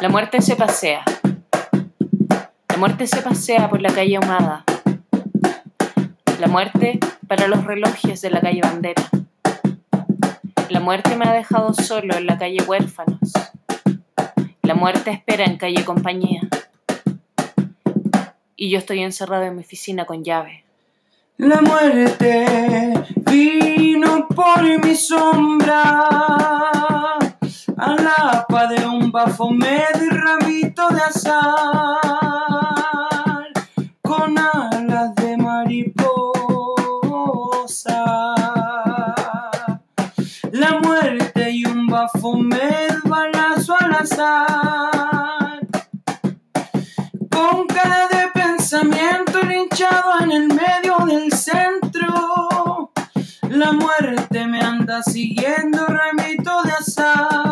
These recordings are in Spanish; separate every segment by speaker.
Speaker 1: La muerte se pasea. La muerte se pasea por la calle ahumada. La muerte para los relojes de la calle Bandera. La muerte me ha dejado solo en la calle Huérfanos. La muerte espera en calle Compañía. Y yo estoy encerrado en mi oficina con llave.
Speaker 2: La muerte vino por mi sombra, a la pa de un bafomé de rabito de azar, con alas de mariposa. La muerte y un bafomé, balazo al azar, con cara de pensamiento linchado en el medio del centro. La muerte me anda siguiendo, remito de azar.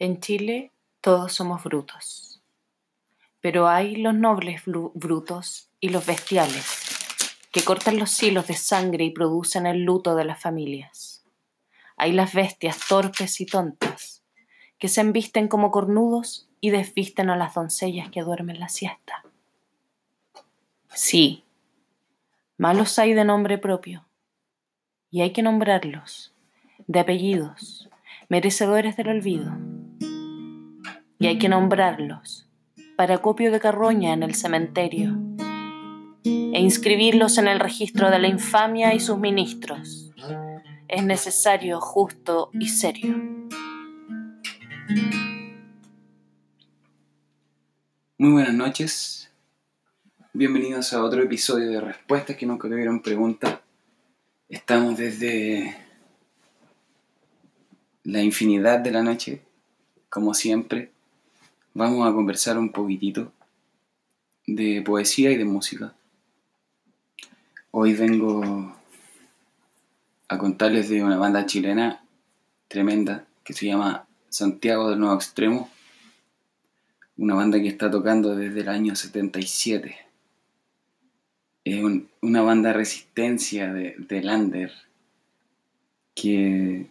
Speaker 1: En Chile todos somos brutos. Pero hay los nobles bru- brutos y los bestiales, que cortan los hilos de sangre y producen el luto de las familias. Hay las bestias torpes y tontas, que se embisten como cornudos y desvisten a las doncellas que duermen la siesta. Sí, malos hay de nombre propio, y hay que nombrarlos, de apellidos, merecedores del olvido. Y hay que nombrarlos para copio de carroña en el cementerio e inscribirlos en el registro de la infamia y sus ministros. Es necesario, justo y serio.
Speaker 2: Muy buenas noches. Bienvenidos a otro episodio de Respuestas que nunca tuvieron pregunta. Estamos desde la infinidad de la noche, como siempre. Vamos a conversar un poquitito de poesía y de música. Hoy vengo a contarles de una banda chilena tremenda que se llama Santiago del Nuevo Extremo una banda que está tocando desde el año 77. Es un- una banda resistencia de, de Lander que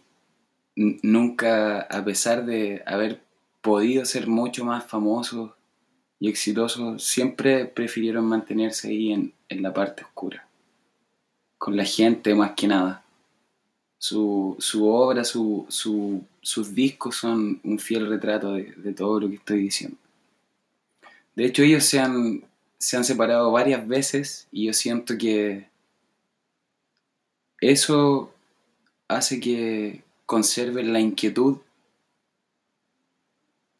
Speaker 2: nunca, a pesar de haber podido ser mucho más famosos y exitosos, siempre prefirieron mantenerse ahí en, en la parte oscura, con la gente más que nada. Su, su obra, su, su- sus discos son un fiel retrato de- todo lo que estoy diciendo. De hecho, ellos se han, se han separado varias veces y yo siento que eso hace que conserven la inquietud,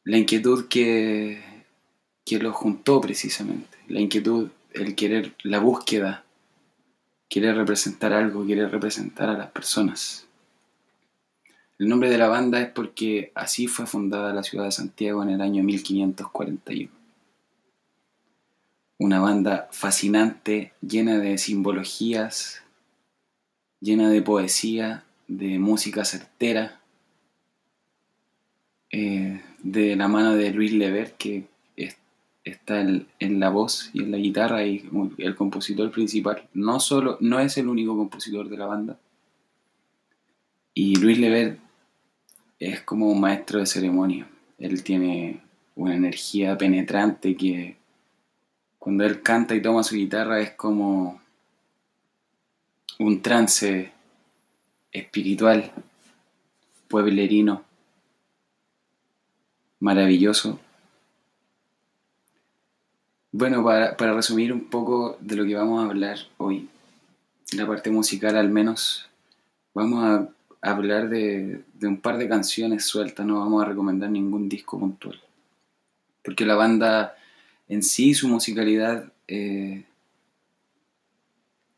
Speaker 2: la inquietud que, que juntó precisamente, la inquietud, el querer, la búsqueda, querer representar algo, querer representar a las personas. El nombre de la banda es porque así fue fundada la ciudad de Santiago en el año 1541 una banda fascinante, llena de simbologías, llena de poesía, de música certera, eh, de la mano de Luis Lever, que es- está en, la voz y en la guitarra y el compositor principal. No, solo, no es el único compositor de la banda. Y Luis Lever es como un maestro de ceremonia. Él tiene una energía penetrante que cuando él canta y toma su guitarra es como un trance espiritual, pueblerino, maravilloso. Bueno, para, para resumir un poco de lo que vamos a hablar hoy, la parte musical al menos, vamos a hablar de, de un par de canciones sueltas, no vamos a recomendar ningún disco puntual. Porque la banda en sí, su musicalidad eh,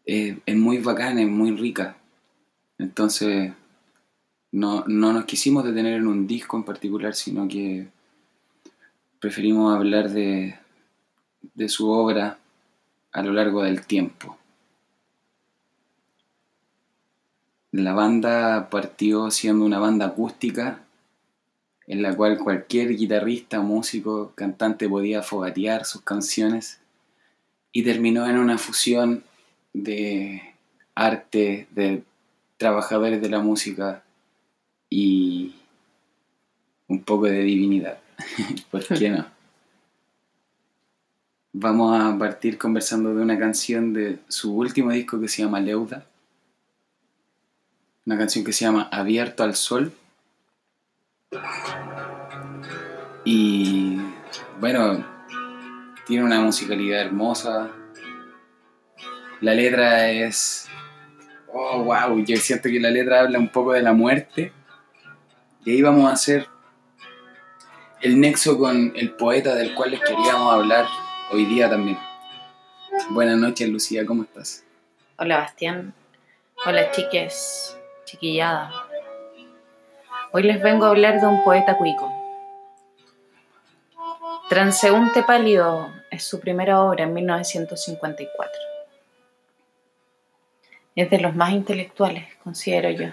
Speaker 2: eh, es muy bacana, es muy rica. Entonces, no, no nos quisimos detener en un disco en particular, sino que preferimos hablar de, de su obra a lo largo del tiempo. La banda partió siendo una banda acústica en la cual cualquier guitarrista, músico, cantante podía fogatear sus canciones y terminó en una fusión de arte, de trabajadores de la música y un poco de divinidad. ¿Por qué no? Vamos a partir conversando de una canción de su último disco que se llama Leuda. Una canción que se llama Abierto al Sol. Y bueno, tiene una musicalidad hermosa. La letra es. Oh, wow, yo siento que la letra habla un poco de la muerte. Y ahí vamos a hacer el nexo con el poeta del cual les queríamos hablar hoy día también. Buenas noches, Lucía, ¿cómo estás?
Speaker 1: Hola, Bastián. Hola, chiques, chiquillada. Hoy les vengo a hablar de un poeta cuico. Transeúnte pálido es su primera obra en 1954. Es de los más intelectuales, considero yo.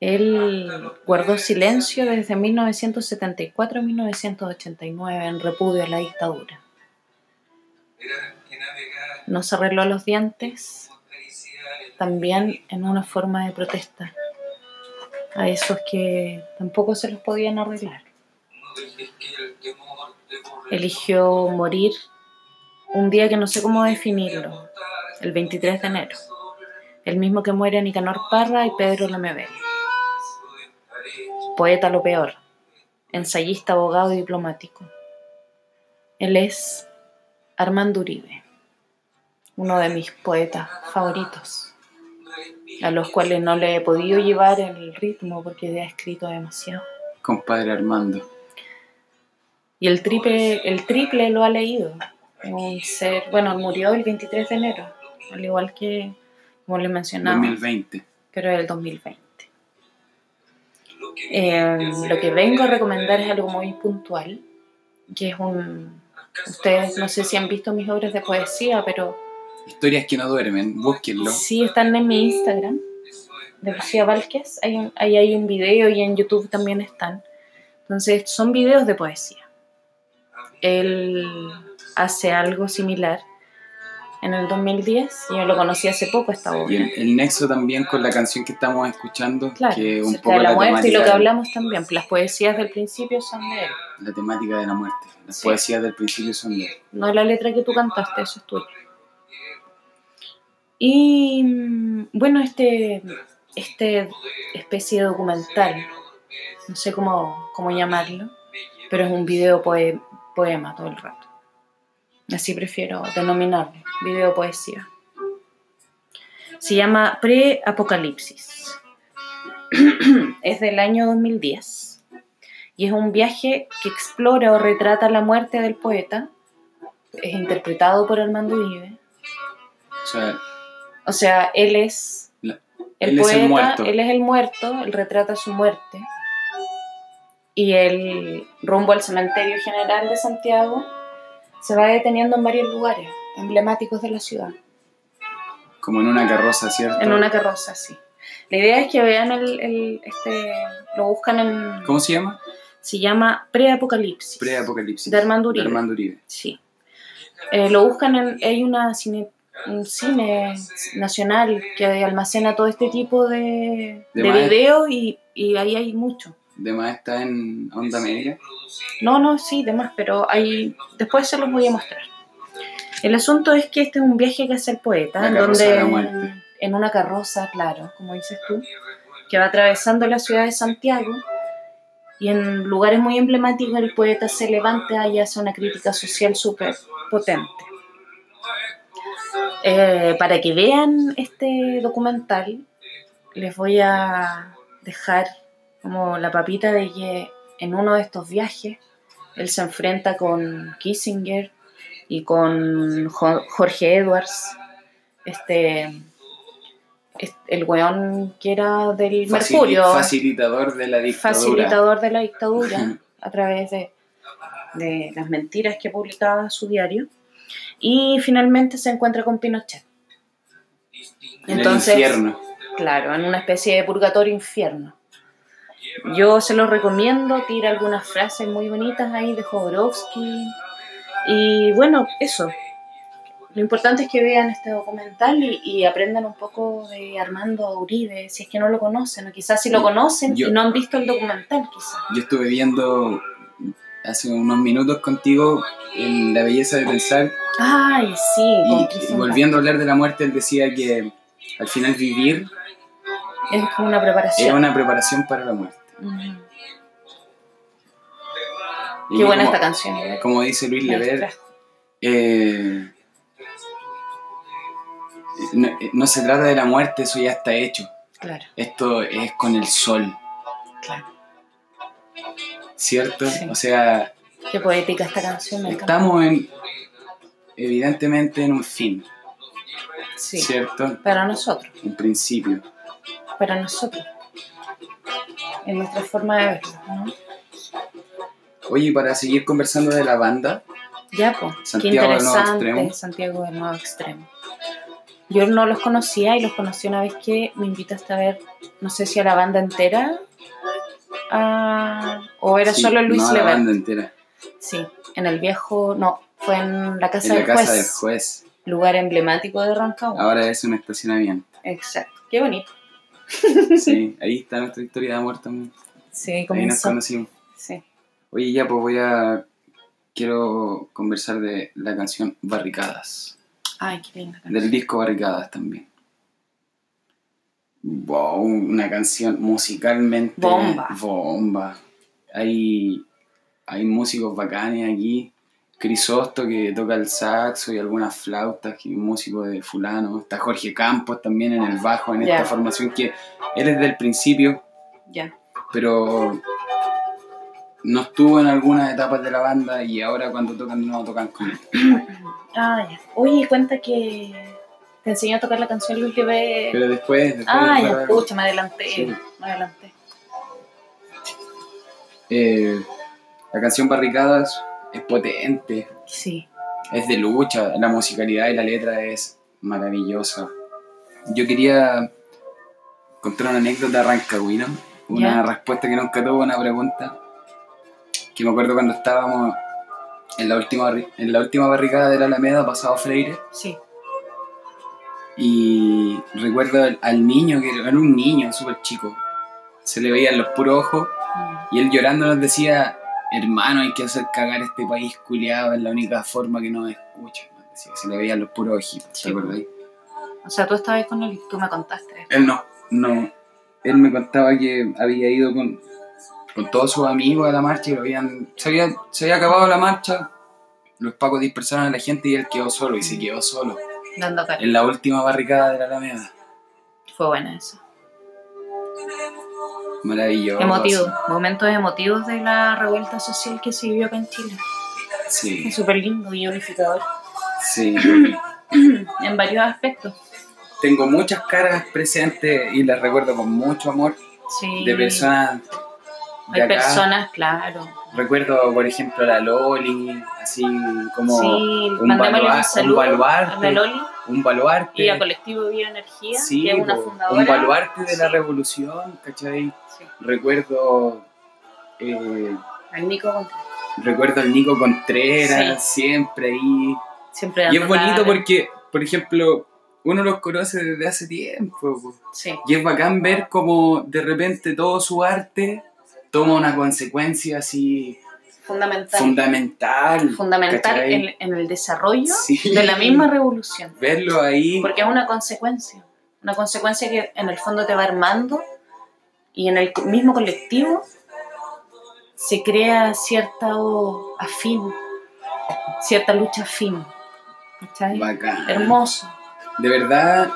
Speaker 1: Él guardó silencio desde 1974 a 1989 en repudio a la dictadura. No se arregló los dientes, también en una forma de protesta a esos que tampoco se los podían arreglar. Eligió morir un día que no sé cómo definirlo, el 23 de enero, el mismo que muere Nicanor Parra y Pedro Lemebel poeta lo peor, ensayista, abogado y diplomático. Él es Armando Uribe, uno de mis poetas favoritos, a los cuales no le he podido llevar el ritmo porque ha escrito demasiado.
Speaker 2: Compadre Armando.
Speaker 1: Y el triple, el triple lo ha leído. Un ser, bueno, murió el 23 de enero, al igual que, como le mencionaba.
Speaker 2: 2020.
Speaker 1: Pero el 2020. Eh, lo que vengo a recomendar es algo muy puntual, que es un... Ustedes no sé si han visto mis obras de poesía, pero...
Speaker 2: Historias que no duermen, búsquenlo.
Speaker 1: Sí, están en mi Instagram, de Lucía Vázquez. Ahí hay, hay un video y en YouTube también están. Entonces, son videos de poesía. Él hace algo similar en el 2010. Yo lo conocí hace poco esta obra.
Speaker 2: Y el, nexo también con la canción que estamos escuchando,
Speaker 1: claro,
Speaker 2: que un
Speaker 1: poco de la, muerte y lo que hablamos también. Las poesías del principio son de él.
Speaker 2: La temática de la muerte. Las poesías del principio son de él.
Speaker 1: No la letra que tú cantaste, eso es tuyo. Y bueno, este, este especie de documental, no sé cómo, cómo llamarlo, pero es un video poema todo el rato. Así prefiero denominarlo, video poesía. Se llama Pre-Apocalipsis. es del año 2010 y es un viaje que explora o retrata la muerte del poeta. Es interpretado por Armando Uribe. O sea, él es el poeta, muerto. él es el muerto, él retrata su muerte. Y el rumbo al cementerio general de Santiago se va deteniendo en varios lugares emblemáticos de la ciudad.
Speaker 2: Como en una carroza, ¿cierto?
Speaker 1: En una carroza, sí. La idea es que vean el, este, lo buscan en...
Speaker 2: ¿Cómo se llama?
Speaker 1: Se llama Preapocalipsis.
Speaker 2: Preapocalipsis.
Speaker 1: De Armando Uribe.
Speaker 2: De Armando Uribe.
Speaker 1: Sí. Eh, lo buscan en... Hay una cine, un cine nacional que almacena todo este tipo de, de, de videos y, y ahí hay mucho.
Speaker 2: ¿De más está en onda media?
Speaker 1: No, no, sí, de más, pero hay... después se los voy a mostrar. El asunto es que este es un viaje que hace el poeta, en donde en una carroza, claro, como dices tú, que va atravesando la ciudad de Santiago y en lugares muy emblemáticos el poeta se levanta y hace una crítica social súper potente. Eh, para que vean este documental, les voy a dejar como la papita de que en uno de estos viajes él se enfrenta con Kissinger y con Jorge Edwards, este, el weón que era del Mercurio.
Speaker 2: Facilitador de la dictadura.
Speaker 1: Facilitador de la dictadura a través de, de las mentiras que publicaba su diario. Y finalmente se encuentra con Pinochet.
Speaker 2: Entonces, el infierno.
Speaker 1: Claro, en una especie de purgatorio infierno. Yo se lo recomiendo, tira algunas frases muy bonitas ahí de Jodorowsky. Y bueno, eso. Lo importante es que vean este documental y, y aprendan un poco de Armando Uribe, si es que no lo conocen, o quizás si lo conocen
Speaker 2: Yo-
Speaker 1: y no han visto el documental, quizás.
Speaker 2: Yo estuve viendo hace unos minutos contigo en La belleza de pensar
Speaker 1: Ay, sí,
Speaker 2: y, volviendo a hablar de la muerte, él decía que al final vivir.
Speaker 1: Es como una preparación.
Speaker 2: era una preparación para la muerte.
Speaker 1: Qué buena
Speaker 2: como,
Speaker 1: esta canción. ¿eh?
Speaker 2: Como dice Luis Lever,
Speaker 1: distrajo.
Speaker 2: eh, no, no se trata de la muerte, eso ya está hecho.
Speaker 1: Claro,
Speaker 2: Esto es con el sol,
Speaker 1: claro.
Speaker 2: ¿cierto?
Speaker 1: Sí.
Speaker 2: O sea,
Speaker 1: Qué poética esta canción, me
Speaker 2: estamos en, evidentemente en un fin,
Speaker 1: Sí,
Speaker 2: ¿cierto?
Speaker 1: para nosotros,
Speaker 2: Un principio.
Speaker 1: para nosotros. En nuestra forma de verlo, ¿no?
Speaker 2: Oye, y para seguir conversando de la banda,
Speaker 1: Ya, pues, qué
Speaker 2: del Nuevo
Speaker 1: interesante
Speaker 2: Extremo.
Speaker 1: Santiago del Nuevo Extremo. Yo no los conocía y los conocí una vez que me invitaste a ver, no sé si a la banda entera a- o era
Speaker 2: sí,
Speaker 1: solo Luis
Speaker 2: no, la banda entera,
Speaker 1: Sí, en el viejo, no, fue en la casa,
Speaker 2: en la
Speaker 1: del,
Speaker 2: casa
Speaker 1: juez,
Speaker 2: del juez.
Speaker 1: lugar emblemático de Rancagua.
Speaker 2: Ahora es un estacionamiento.
Speaker 1: Exacto, qué bonito.
Speaker 2: Sí, ahí está nuestra historia de amor también.
Speaker 1: Sí,
Speaker 2: Ahí nos conocimos.
Speaker 1: Sí.
Speaker 2: Oye, ya pues voy a... Quiero conversar de la canción Barricadas.
Speaker 1: Ay, qué linda canción.
Speaker 2: Del disco Barricadas también. Wow, una canción musicalmente...
Speaker 1: Bomba.
Speaker 2: Bomba. Hay, hay músicos bacanes aquí. Crisosto que toca el saxo y algunas flautas, que músico de fulano. Está Jorge Campos también en el bajo, en esta formación que él es del principio,
Speaker 1: Ya.
Speaker 2: pero no estuvo en algunas etapas de la banda y ahora cuando tocan nuevo tocan con él.
Speaker 1: Ah, ya. Oye, cuenta que te enseñó a tocar la canción Luis Lever.
Speaker 2: Pero después... después
Speaker 1: Ah, ya, escucha, me adelanté.
Speaker 2: Sí.
Speaker 1: Me adelanté.
Speaker 2: Eh, la canción Barricadas es potente,
Speaker 1: Sí.
Speaker 2: es de lucha, la musicalidad y la letra es maravillosa. Yo quería contar una anécdota rancagüina, una respuesta que nunca tuvo a una pregunta, que me acuerdo cuando estábamos en la última, en la última barricada de la Alameda, pasado Freire,
Speaker 1: Sí.
Speaker 2: y recuerdo al, al niño, que era un niño súper chico, se le veían los puros ojos,
Speaker 1: Mm.
Speaker 2: y él llorando nos decía, hermano, hay que hacer cagar este país culiado, es la única forma que nos escucha. Decía, se le veían los puros ojitos, ¿te
Speaker 1: Sí.
Speaker 2: acuerdas?
Speaker 1: O sea, tú estabas con él y tú me contaste.
Speaker 2: Él no, no. Él me contaba que había ido con, con todos sus amigos a la marcha y lo habían, se, había, se había acabado la marcha, los pacos dispersaron a la gente y él quedó solo y se quedó solo
Speaker 1: Dando cara.
Speaker 2: en la última barricada de la Alameda.
Speaker 1: Fue buena eso.
Speaker 2: Maravilloso.
Speaker 1: Emotivo. Momentos emotivos de la revuelta social que se vivió acá en Chile.
Speaker 2: Sí,
Speaker 1: Es súper lindo y unificador.
Speaker 2: sí.
Speaker 1: En varios aspectos.
Speaker 2: Tengo muchas caras presentes y las recuerdo con mucho amor
Speaker 1: Sí.
Speaker 2: de personas de
Speaker 1: Hay
Speaker 2: acá.
Speaker 1: personas, claro.
Speaker 2: Recuerdo, por ejemplo, a la Loli, así como
Speaker 1: sí,
Speaker 2: un,
Speaker 1: mandémosle
Speaker 2: balua-
Speaker 1: un
Speaker 2: un
Speaker 1: a la
Speaker 2: baluarte,
Speaker 1: Loli
Speaker 2: un baluarte,
Speaker 1: y a Colectivo Bioenergía,
Speaker 2: sí,
Speaker 1: que es una fundadora.
Speaker 2: un baluarte de la
Speaker 1: Sí.
Speaker 2: revolución, ¿cachai?
Speaker 1: Sí.
Speaker 2: Recuerdo, eh,
Speaker 1: Al Nico Contreras.
Speaker 2: recuerdo al Nico Contreras, siempre ahí.
Speaker 1: Siempre
Speaker 2: Y es bonito porque, por ejemplo, uno los conoce desde hace tiempo, po.
Speaker 1: Sí,
Speaker 2: Y es bacán ver como de repente todo su arte toma una consecuencia así
Speaker 1: fundamental.
Speaker 2: fundamental.
Speaker 1: fundamental en, en el desarrollo
Speaker 2: Sí.
Speaker 1: de la misma revolución.
Speaker 2: Verlo ahí.
Speaker 1: Porque es una consecuencia. Una consecuencia que en el fondo te va armando y en el mismo colectivo se crea cierta afín, cierta lucha afín. ¿Cachai?
Speaker 2: Bacán.
Speaker 1: Hermoso.
Speaker 2: De verdad,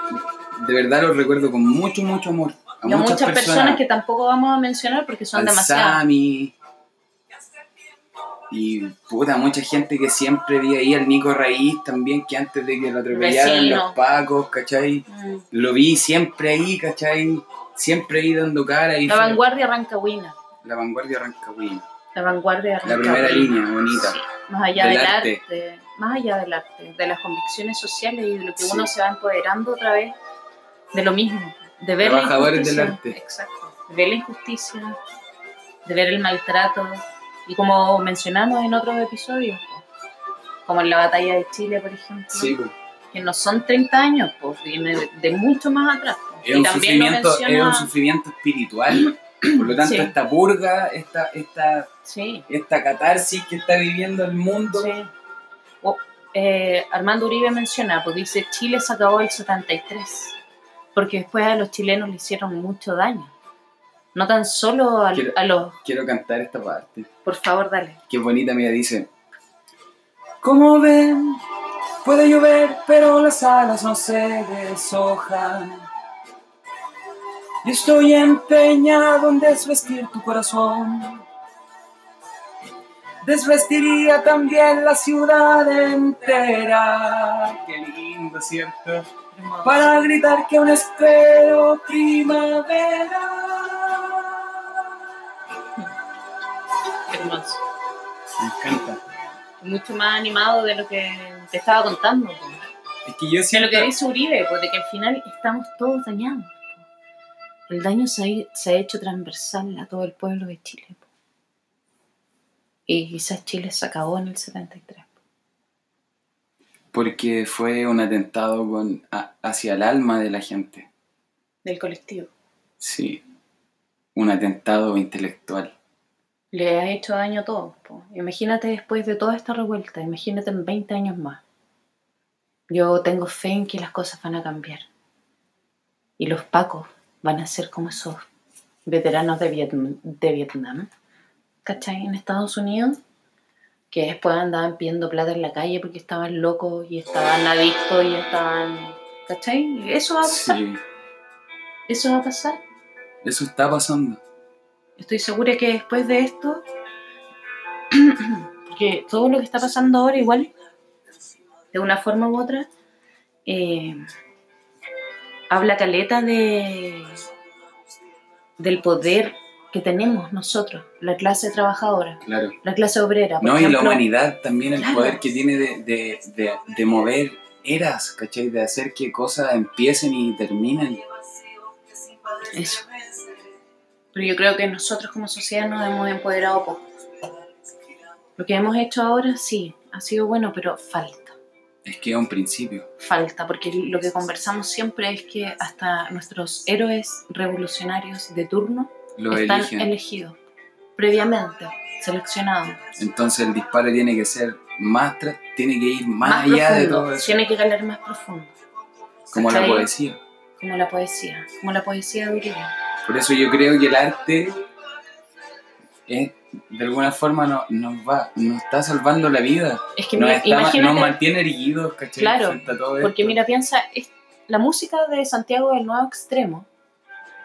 Speaker 2: de verdad lo recuerdo con mucho, mucho amor. A
Speaker 1: Y
Speaker 2: muchas,
Speaker 1: muchas personas, que tampoco vamos a mencionar porque son demasiadas.
Speaker 2: Sami. Y puta, mucha gente que siempre vi ahí, al Nico Raíz también, que antes de que lo atropellaran
Speaker 1: Vecino.
Speaker 2: los pacos, ¿cachai?
Speaker 1: Mm.
Speaker 2: Lo vi siempre ahí, ¿cachai? Siempre ahí dando cara. Y
Speaker 1: La
Speaker 2: fue-
Speaker 1: vanguardia rancagüina.
Speaker 2: La vanguardia Rancagüín.
Speaker 1: La vanguardia
Speaker 2: La primera
Speaker 1: rancagüina.
Speaker 2: línea, bonita.
Speaker 1: Sí, más allá
Speaker 2: Del
Speaker 1: del,
Speaker 2: arte.
Speaker 1: arte. más allá del arte, de las convicciones sociales y de lo que
Speaker 2: Sí.
Speaker 1: uno se va empoderando otra vez de lo mismo, de ver
Speaker 2: Trabajadores
Speaker 1: la injusticia,
Speaker 2: del arte.
Speaker 1: exacto, de ver la injusticia, de ver el maltrato y como mencionamos en otros episodios, como en la batalla de Chile, por ejemplo,
Speaker 2: Sí, pues.
Speaker 1: que no son 30 años, pues viene de, mucho más atrás. pues.
Speaker 2: Es
Speaker 1: Y
Speaker 2: un,
Speaker 1: también
Speaker 2: sufrimiento, es
Speaker 1: menciona-
Speaker 2: un sufrimiento espiritual. Por lo tanto,
Speaker 1: Sí.
Speaker 2: esta purga, esta, esta,
Speaker 1: Sí,
Speaker 2: esta catarsis que está viviendo el mundo,
Speaker 1: eh, Armando Uribe menciona, pues dice, Chile se acabó el 73, porque después a los chilenos le hicieron mucho daño. No tan solo al-
Speaker 2: Quiero-
Speaker 1: a los...
Speaker 2: quiero cantar esta parte.
Speaker 1: Por favor, dale.
Speaker 2: Qué bonita, mira, dice. Como ven, puede llover, pero las alas no se deshojan. Y estoy empeñado en desvestir tu corazón. Desvestiría también la ciudad entera. Qué lindo, ¿cierto? Para gritar que aún espero primavera. Me encanta.
Speaker 1: Mucho más animado de lo que te estaba contando. pues.
Speaker 2: Es que yo
Speaker 1: De lo que dice Uribe, pues de que al final estamos todos dañados. El daño se ha, se ha hecho transversal a todo el pueblo de Chile. Y quizás Chile se acabó en el 73. po.
Speaker 2: Porque fue un atentado con, a- hacia el alma de la gente.
Speaker 1: Del colectivo.
Speaker 2: Sí. Un atentado intelectual.
Speaker 1: Le ha hecho daño a todos. po. Imagínate después de toda esta revuelta, imagínate en 20 años más. Yo tengo fe en que las cosas van a cambiar. Y los pacos van a ser como esos veteranos de, Vietnam, de Vietnam, ¿cachai? En Estados Unidos, que después andaban pidiendo plata en la calle porque estaban locos y estaban adictos y estaban... ¿cachai? Eso va a pasar.
Speaker 2: Sí.
Speaker 1: Eso va a pasar.
Speaker 2: Eso está pasando.
Speaker 1: Estoy segura que después de esto, porque todo lo que está pasando ahora igual, de una forma u otra, eh, habla caleta de del poder que tenemos nosotros, la clase trabajadora,
Speaker 2: Claro.
Speaker 1: la clase obrera. por
Speaker 2: No, y la humanidad también, el
Speaker 1: Claro.
Speaker 2: poder que tiene de, de, de, de mover eras, ¿cachai? De hacer que cosas empiecen y terminen.
Speaker 1: Eso. Pero yo creo que nosotros como sociedad nos hemos empoderado poco. Lo que hemos hecho ahora sí, ha sido bueno, pero falta.
Speaker 2: Es que es un principio.
Speaker 1: falta, porque lo que conversamos siempre es que hasta nuestros héroes revolucionarios de turno
Speaker 2: Lo
Speaker 1: están
Speaker 2: eligen.
Speaker 1: elegidos previamente, seleccionados,
Speaker 2: Entonces el disparo tiene que ser más, tiene que ir más,
Speaker 1: más,
Speaker 2: allá de todo eso.
Speaker 1: tiene que calar más profundo,
Speaker 2: Como la poesía.
Speaker 1: como la poesía, como la poesía de Uribe.
Speaker 2: Por eso yo creo que el arte es, de alguna forma no- nos va, nos está salvando la vida.
Speaker 1: Es que
Speaker 2: Nos,
Speaker 1: mira,
Speaker 2: está- nos mantiene erguidos, ¿cachai?
Speaker 1: Claro,
Speaker 2: todo
Speaker 1: porque
Speaker 2: esto.
Speaker 1: mira, piensa, es- la música de Santiago del Nuevo Extremo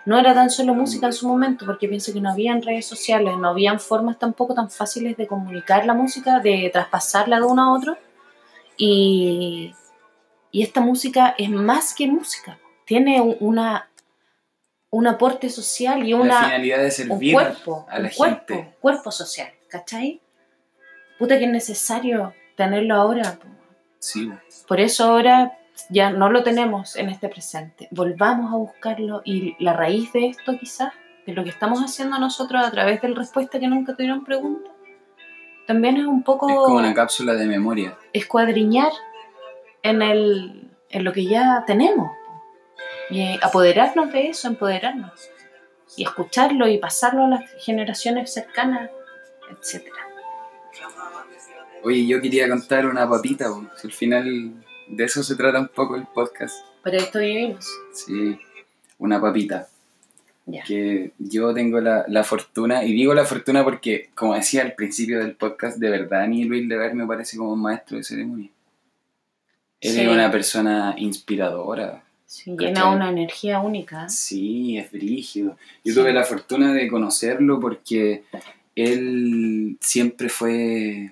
Speaker 1: no era tan solo música en su momento, porque pienso que no habían redes sociales, no habían formas tampoco tan fáciles de comunicar la música, de traspasarla de uno a otro. Y, y esta música es más que música, tiene un, una, un aporte social y
Speaker 2: la
Speaker 1: una,
Speaker 2: finalidad de
Speaker 1: un
Speaker 2: servir
Speaker 1: cuerpo,
Speaker 2: a la
Speaker 1: un cuerpo,
Speaker 2: gente.
Speaker 1: cuerpo social, ¿cachai? Puta que es necesario tenerlo ahora.
Speaker 2: Sí,
Speaker 1: Por eso ahora ya no lo tenemos en este presente. Volvamos a buscarlo y la raíz de esto quizás, de lo que estamos haciendo nosotros a través del respuesta que nunca tuvieron preguntas, también es un poco
Speaker 2: es como una cápsula de memoria.
Speaker 1: escuadriñar en, el, en lo que ya tenemos. Y apoderarnos de eso, empoderarnos. Y escucharlo y pasarlo a las generaciones cercanas, etcétera.
Speaker 2: Oye, yo quería contar una papita. Si al final de eso se trata un poco el podcast.
Speaker 1: Para esto vivimos.
Speaker 2: Sí, una papita. Que yo tengo la, la fortuna, y digo la fortuna porque, como decía al principio del podcast, de verdad, ni Luis Lever me parece como un maestro de ceremonia. Él
Speaker 1: Sí.
Speaker 2: es una persona inspiradora.
Speaker 1: Sí,
Speaker 2: ¿Cachai?
Speaker 1: llena una energía única.
Speaker 2: Sí, es brígido. Yo
Speaker 1: Sí.
Speaker 2: tuve la fortuna de conocerlo porque él siempre fue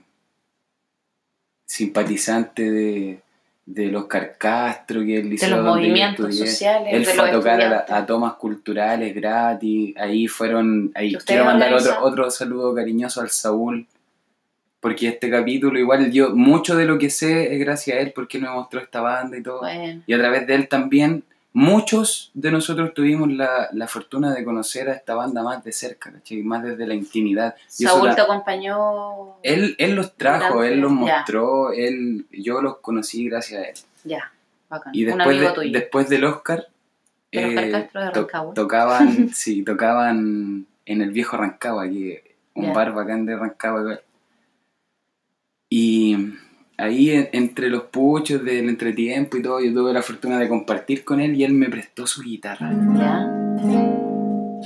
Speaker 2: simpatizante de, de los Castro, que el
Speaker 1: De
Speaker 2: liceo
Speaker 1: los movimientos
Speaker 2: estudié.
Speaker 1: sociales,
Speaker 2: Él
Speaker 1: de
Speaker 2: fue a tocar a, la-
Speaker 1: estudiantes.
Speaker 2: a tomas culturales gratis. Ahí fueron. Ahí quiero mandar otro, otro saludo cariñoso al Saúl. Porque este capítulo, igual yo, mucho de lo que sé es gracias a él, porque me mostró esta banda y todo.
Speaker 1: Bueno,
Speaker 2: Y a través de él también, muchos de nosotros tuvimos la, la fortuna de conocer a esta banda más de cerca, ¿cachai? Más desde la intimidad. Y
Speaker 1: Saúl te acompañó.
Speaker 2: él, él los trajo, él los
Speaker 1: ya.
Speaker 2: mostró, él, yo los conocí gracias a él.
Speaker 1: Ya. Bacán.
Speaker 2: Y
Speaker 1: Un
Speaker 2: después,
Speaker 1: amigo
Speaker 2: de-
Speaker 1: tuyo.
Speaker 2: después del Oscar, eh, to- tocaban, sí, tocaban en el viejo Rancagua, que un
Speaker 1: Ya.
Speaker 2: bar bacán de Rancagua. Y ahí en- entre los puchos del entretiempo y todo, yo tuve la fortuna de compartir con él y él me prestó su guitarra.
Speaker 1: ¿Ya?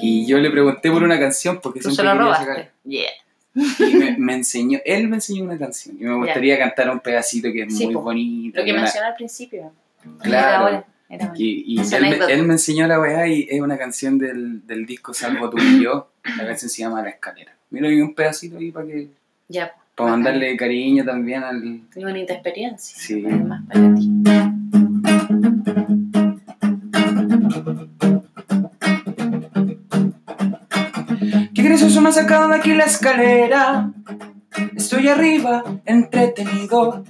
Speaker 2: Y yo le pregunté por una canción porque
Speaker 1: Tú se
Speaker 2: siempre
Speaker 1: lo
Speaker 2: quería
Speaker 1: robaste.
Speaker 2: sacar.
Speaker 1: Yeah.
Speaker 2: Y me, me enseñó, él me enseñó una canción y me gustaría cantar un pedacito que es
Speaker 1: Sí,
Speaker 2: muy
Speaker 1: po.
Speaker 2: bonito.
Speaker 1: Lo que
Speaker 2: una-
Speaker 1: mencioné al principio.
Speaker 2: Claro.
Speaker 1: Era.
Speaker 2: Y, y él, me, él me enseñó la weá y es una canción del, del disco Salvo tú y yo. La canción se llama La Escalera. Mira, hay un pedacito ahí para que
Speaker 1: Ya.
Speaker 2: Para mandarle cariño también al...
Speaker 1: Qué bonita experiencia.
Speaker 2: Sí.
Speaker 1: Además, para ti.
Speaker 2: Qué gracioso me ha sacado de aquí la escalera. Estoy arriba, entretenido.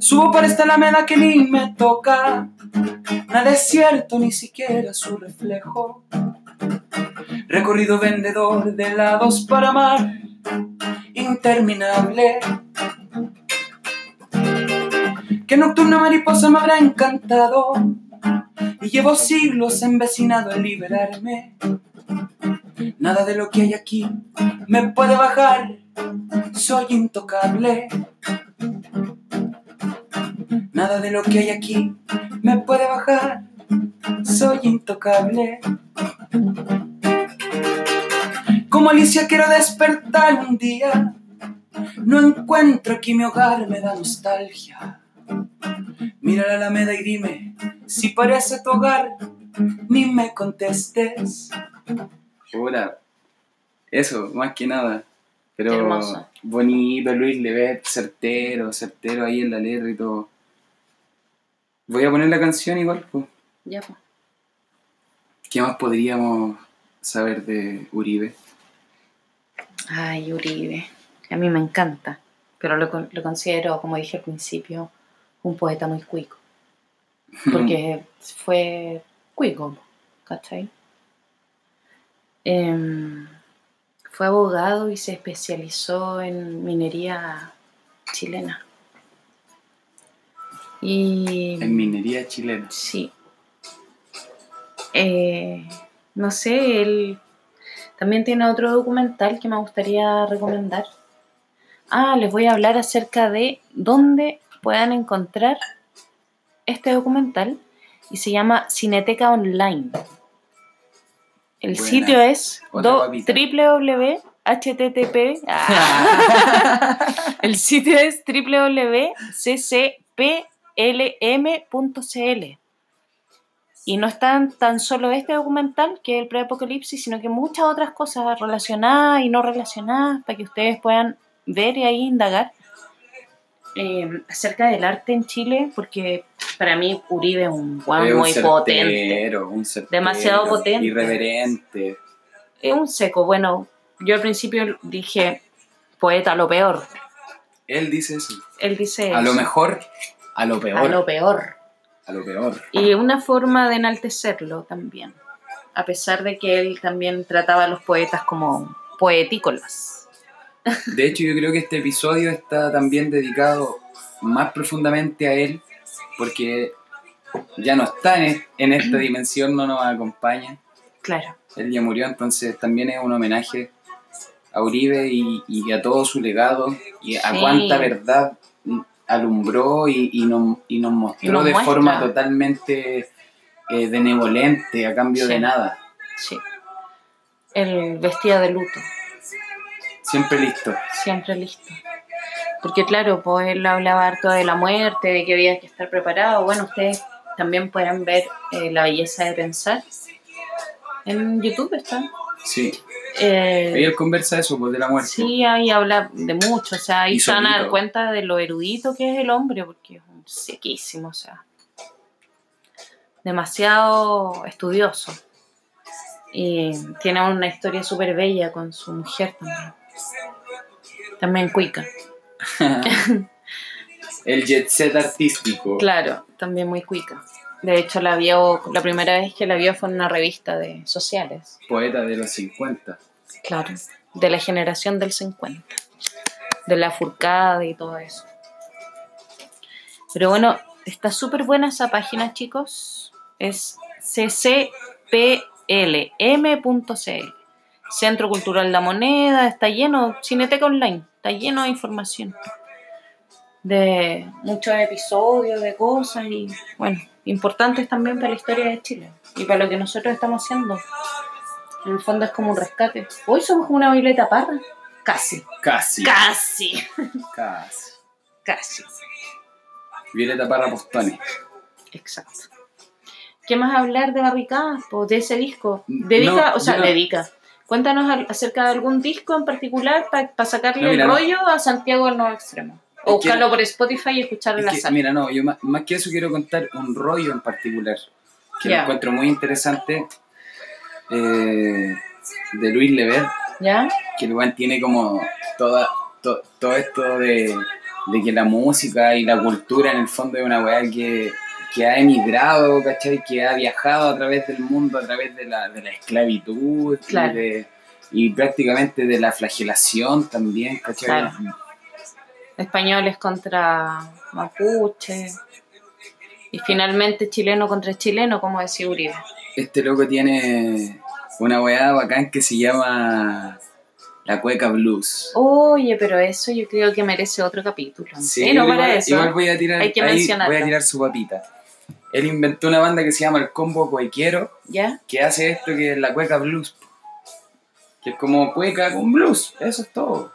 Speaker 2: Subo por esta alameda que ni me toca. Nada es cierto, ni siquiera su reflejo. Recorrido vendedor de lados para mar. Interminable. Que nocturna mariposa me habrá encantado. Y llevo siglos emvecinado en liberarme. Nada de lo que hay aquí me puede bajar, soy intocable. Nada de lo que hay aquí me puede bajar, soy intocable. Como Alicia quiero despertar un día, no encuentro aquí mi hogar, me da nostalgia. Mira la alameda y dime si parece tu hogar, ni me contestes. Pura. Eso, más que nada. Pero
Speaker 1: Hermoso.
Speaker 2: bonito, Luis Levet, certero, certero ahí en la letra y todo. Voy a poner la canción igual. pues.
Speaker 1: Ya, pues.
Speaker 2: ¿Qué más podríamos saber de Uribe?
Speaker 1: Ay, Uribe. A mí me encanta. Pero lo, lo considero, como dije al principio, un poeta muy cuico. Porque fue cuico, ¿cachai? Em, fue abogado y se especializó en minería chilena. Y
Speaker 2: en minería chilena.
Speaker 1: Sí. Eh, no sé, él también tiene otro documental que me gustaría recomendar. Ah, les voy a hablar acerca de dónde puedan encontrar este documental y se llama Cineteca Online. El
Speaker 2: Buena.
Speaker 1: sitio es www.http. Ah. El sitio es www.ccplm.cl. Y no están tan solo este documental, que es el preapocalipsis, sino que muchas otras cosas relacionadas y no relacionadas para que ustedes puedan ver y ahí indagar eh, acerca del arte en Chile, porque para mí Uribe es un guau
Speaker 2: Es un
Speaker 1: muy potente.
Speaker 2: un certero,
Speaker 1: Demasiado potente.
Speaker 2: Irreverente.
Speaker 1: Es un seco. Bueno, yo al principio dije poeta, lo peor.
Speaker 2: Él dice eso.
Speaker 1: Él dice
Speaker 2: A lo mejor, a lo peor.
Speaker 1: a lo peor.
Speaker 2: A lo peor.
Speaker 1: Y una forma de enaltecerlo también, a pesar de que él también trataba a los poetas como poetícolas.
Speaker 2: De hecho, yo creo que este episodio está también dedicado más profundamente a él, porque ya no está en, en esta dimensión, no nos acompaña.
Speaker 1: Claro,
Speaker 2: Él ya murió, entonces también es un homenaje a Uribe y, y a todo su legado y a
Speaker 1: Sí.
Speaker 2: cuánta verdad alumbró y, y nos, y nos mostró
Speaker 1: nos
Speaker 2: de
Speaker 1: muestra.
Speaker 2: forma totalmente eh, benevolente, a cambio de nada.
Speaker 1: sí. Él vestía de luto,
Speaker 2: Siempre listo.
Speaker 1: siempre listo. Porque claro, pues él hablaba harto de la muerte, de que había que estar preparado. Bueno, ustedes también pueden ver eh, La belleza de pensar. En YouTube está.
Speaker 2: Sí.
Speaker 1: Eh,
Speaker 2: Ahí él conversa eso, pues, de la muerte.
Speaker 1: Sí, ahí habla de mucho, o sea, ahí
Speaker 2: Y
Speaker 1: se van a dar cuenta de lo erudito que es el hombre, porque es un sequísimo, o sea, demasiado estudioso. Y tiene una historia súper bella con su mujer también. También cuica.
Speaker 2: El jet set artístico.
Speaker 1: Claro, también muy cuica. De hecho, la vio, la primera vez que la vio fue en una revista de sociales.
Speaker 2: Poeta de los 50.
Speaker 1: Claro, de la generación del 50, de la furcada y todo eso. Pero bueno, está súper buena esa página, chicos. Es ccplm.cl. Centro Cultural La Moneda, está lleno, Cineteca Online, está lleno de información. De muchos episodios, de cosas y, bueno, importantes también para la historia de Chile y para lo que nosotros estamos haciendo. En el fondo es como un rescate. Hoy somos como una Violeta Parra. Casi.
Speaker 2: Casi.
Speaker 1: Casi.
Speaker 2: Casi.
Speaker 1: Casi.
Speaker 2: Violeta Parra Postone.
Speaker 1: Exacto. ¿Qué más hablar de Barricadas? Pues de ese disco. Dedica,
Speaker 2: No,
Speaker 1: o sea,
Speaker 2: no-
Speaker 1: dedica. Cuéntanos acerca de algún disco en particular para sacarle
Speaker 2: No, mira,
Speaker 1: el rollo a Santiago del Nuevo Extremo. O buscarlo
Speaker 2: que-
Speaker 1: por Spotify y escucharlo en la
Speaker 2: que,
Speaker 1: sala.
Speaker 2: mira, no, yo más, más que eso quiero contar un rollo en particular que lo
Speaker 1: Ya.
Speaker 2: encuentro muy interesante eh, de Luis Lever,
Speaker 1: ¿Ya?
Speaker 2: que el tiene como toda, to- todo esto de, de que la música y la cultura en el fondo es una weá que, que ha emigrado, ¿cachai? Que ha viajado a través del mundo, a través de la, de la esclavitud
Speaker 1: Claro.
Speaker 2: y, de- y prácticamente de la flagelación también, ¿cachai?
Speaker 1: Claro. Españoles contra mapuche. Y finalmente chileno contra chileno, como decía Uribe.
Speaker 2: Este loco tiene una weá bacán que se llama La Cueca Blues.
Speaker 1: Oye, pero eso yo creo que merece otro capítulo.
Speaker 2: Sí,
Speaker 1: Sí, no
Speaker 2: igual,
Speaker 1: para eso.
Speaker 2: igual voy a tirar,
Speaker 1: Hay que mencionarlo.
Speaker 2: voy a tirar su papita. Él inventó una banda que se llama El Combo Cuequero,
Speaker 1: ¿Ya?
Speaker 2: que hace esto que es la cueca blues. Que es como cueca con blues. Eso es todo.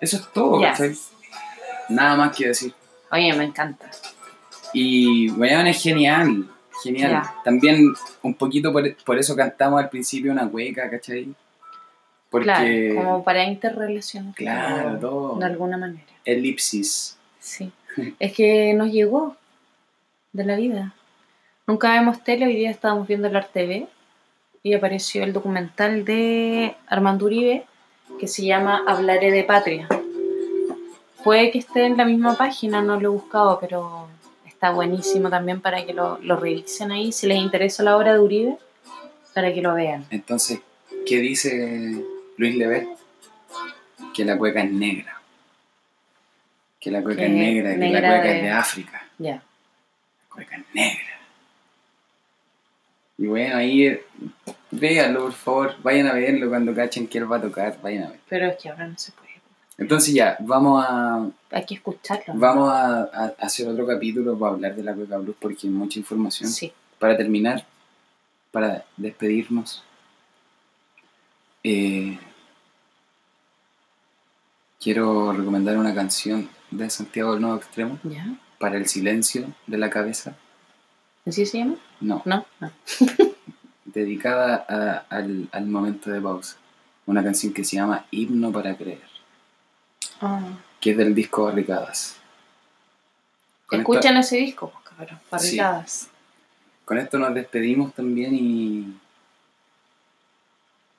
Speaker 2: Eso es todo,
Speaker 1: Ya.
Speaker 2: ¿cachai? Nada más que decir.
Speaker 1: Oye, me encanta.
Speaker 2: Y weón es genial. Genial. También un poquito por, por eso cantamos al principio una cueca, ¿cachai? Porque.
Speaker 1: Claro, como para interrelacionar.
Speaker 2: Claro, todo.
Speaker 1: De alguna manera.
Speaker 2: Elipsis.
Speaker 1: Sí. Es que nos llegó de la vida. Nunca vemos tele, hoy día estábamos viendo el TV y apareció el documental de Armando Uribe que se llama Hablaré de Patria. Puede que esté en la misma página, no lo he buscado, pero está buenísimo también para que lo, lo revisen ahí. Si les interesa la obra de Uribe, para que lo vean.
Speaker 2: Entonces, ¿qué dice Luis Levet? Que la cueca es negra. Que la cueca
Speaker 1: Que
Speaker 2: es negra, que la
Speaker 1: negra
Speaker 2: cueca
Speaker 1: de-
Speaker 2: es de África.
Speaker 1: Ya.
Speaker 2: La cueca es negra. Y bueno, ahí véanlo, por favor. Vayan a verlo cuando cachen que él va a tocar. Vayan a ver.
Speaker 1: Pero es que ahora no se puede.
Speaker 2: Entonces ya, vamos a,
Speaker 1: Hay que escucharlo.
Speaker 2: vamos a, a hacer otro capítulo para hablar de la cueca blues porque hay mucha información.
Speaker 1: Sí.
Speaker 2: Para terminar, para despedirnos, eh, quiero recomendar una canción de Santiago del Nuevo Extremo
Speaker 1: ¿Ya?
Speaker 2: para el silencio de la cabeza.
Speaker 1: ¿Así se llama?
Speaker 2: No,
Speaker 1: No. no.
Speaker 2: dedicada a- al, al momento de pausa. Una canción que se llama Himno para Creer,
Speaker 1: Ah.
Speaker 2: que es del disco Barricadas. Con esta-
Speaker 1: Escuchen ese disco, pues, cabrón. Barricadas.
Speaker 2: con esto nos despedimos también y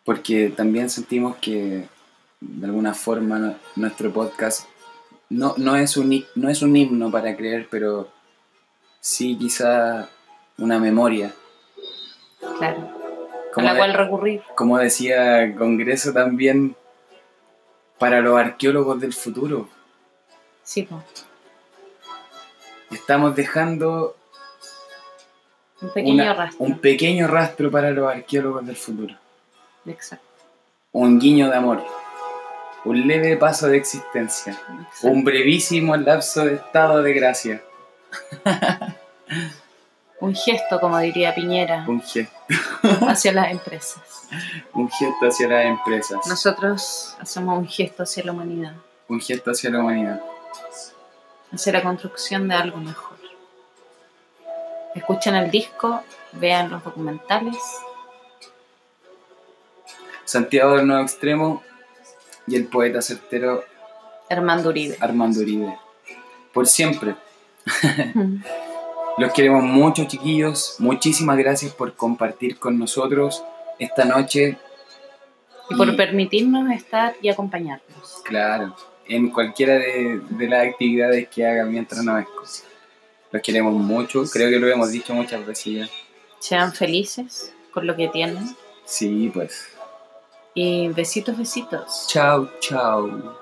Speaker 2: porque también sentimos que de alguna forma no- nuestro podcast no, no, es un, no es un himno para creer, pero sí quizá una memoria.
Speaker 1: Claro. A la
Speaker 2: de-
Speaker 1: cual recurrir.
Speaker 2: como decía el Congreso también, para los arqueólogos del futuro.
Speaker 1: Sí, pues.
Speaker 2: Estamos dejando
Speaker 1: Un pequeño
Speaker 2: una-
Speaker 1: rastro.
Speaker 2: un pequeño rastro para los arqueólogos del futuro.
Speaker 1: Exacto.
Speaker 2: un guiño de amor, un leve paso de existencia,
Speaker 1: exacto.
Speaker 2: un brevísimo lapso de estado de gracia,
Speaker 1: Un gesto, como diría Piñera,
Speaker 2: un gesto,
Speaker 1: hacia las empresas.
Speaker 2: un gesto hacia las empresas,
Speaker 1: Nosotros hacemos un gesto hacia la humanidad,
Speaker 2: un gesto hacia la humanidad.
Speaker 1: hacia la construcción de algo mejor. Escuchen el disco, vean los documentales.
Speaker 2: Santiago del Nuevo Extremo y el poeta certero
Speaker 1: Armando Uribe.
Speaker 2: Armando Uribe. Por siempre. Los queremos mucho, chiquillos. Muchísimas gracias por compartir con nosotros esta noche.
Speaker 1: y por permitirnos estar y acompañarnos.
Speaker 2: Claro, en cualquiera de, de las actividades que hagan mientras nos escuchan. Los queremos mucho, creo que lo hemos dicho muchas veces ya.
Speaker 1: Sean felices con lo que tienen.
Speaker 2: Sí, pues.
Speaker 1: Y besitos, besitos.
Speaker 2: Chao, chao.